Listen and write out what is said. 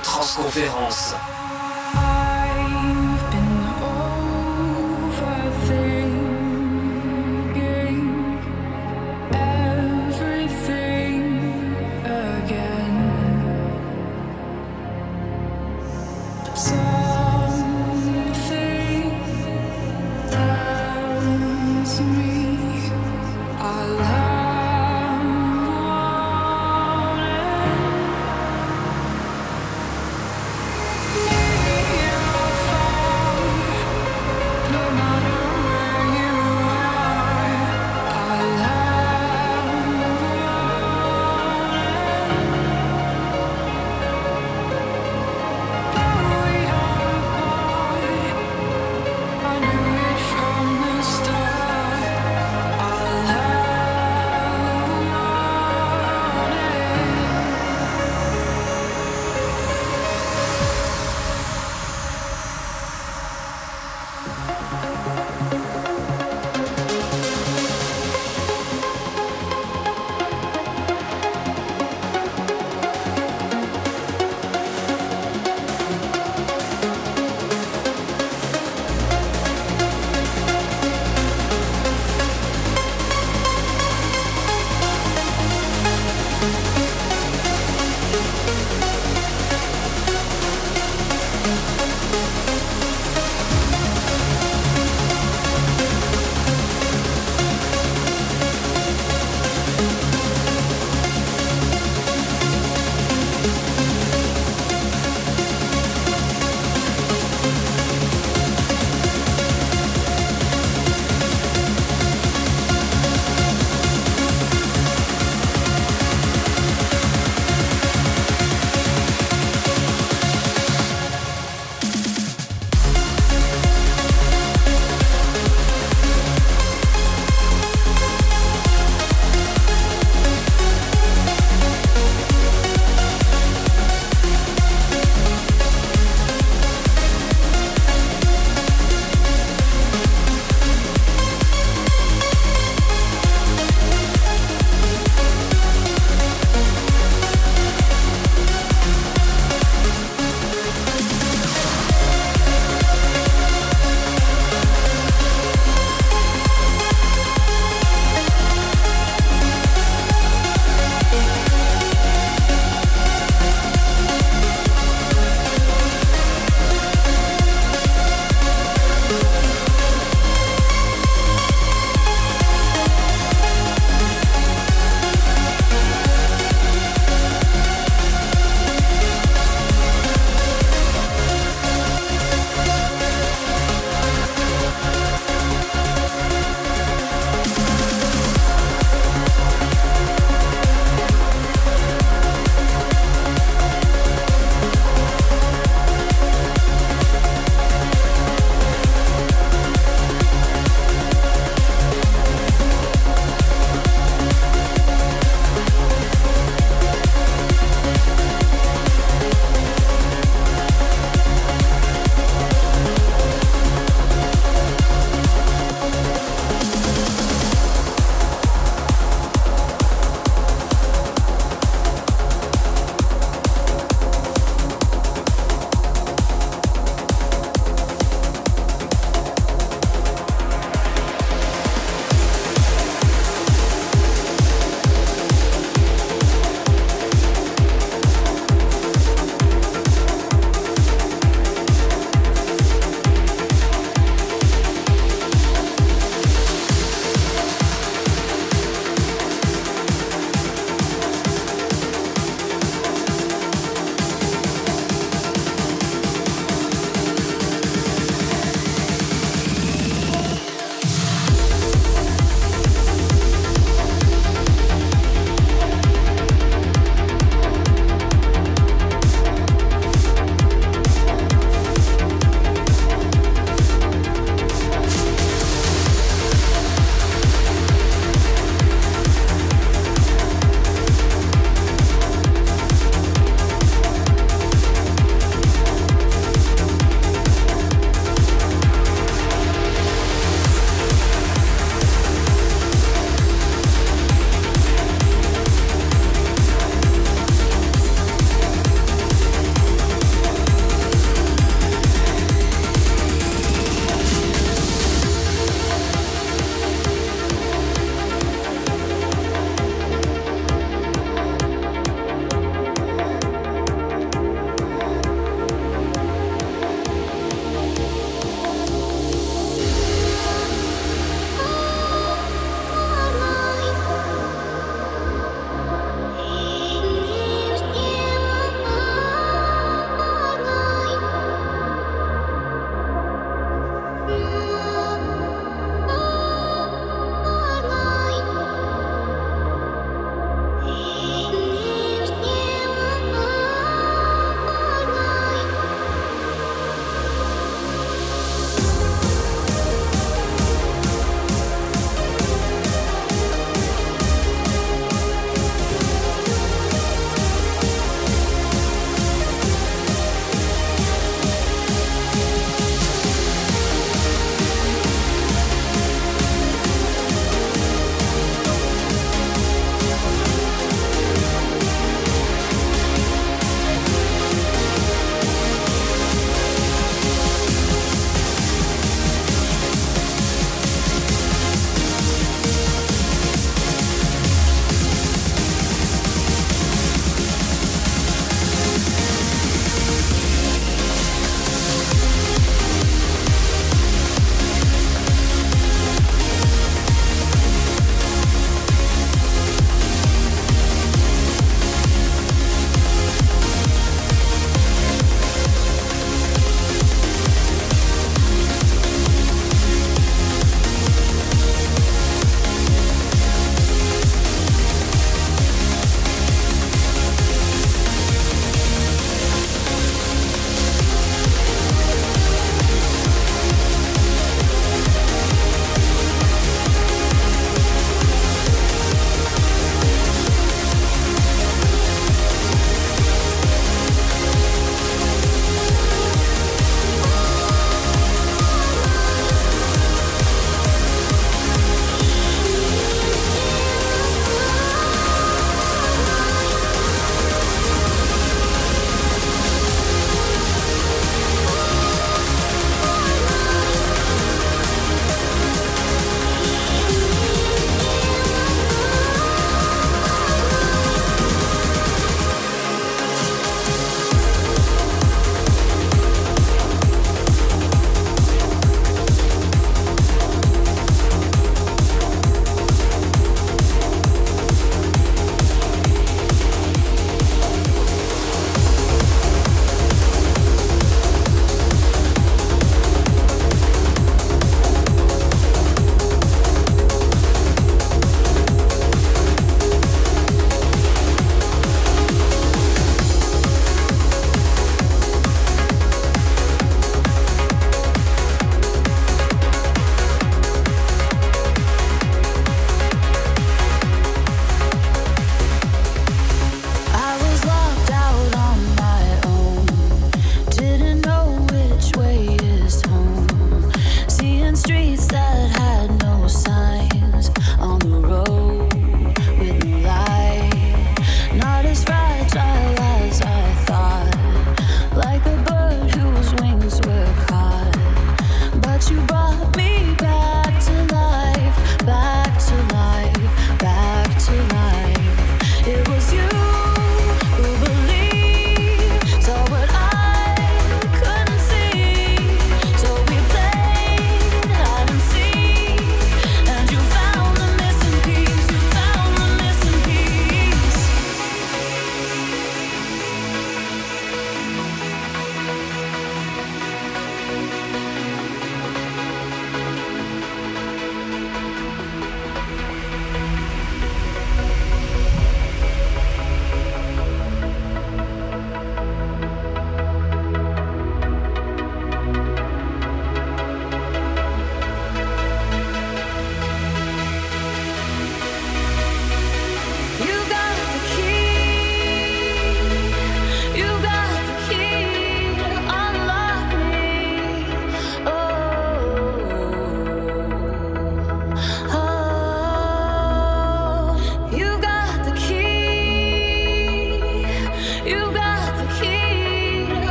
transconférences.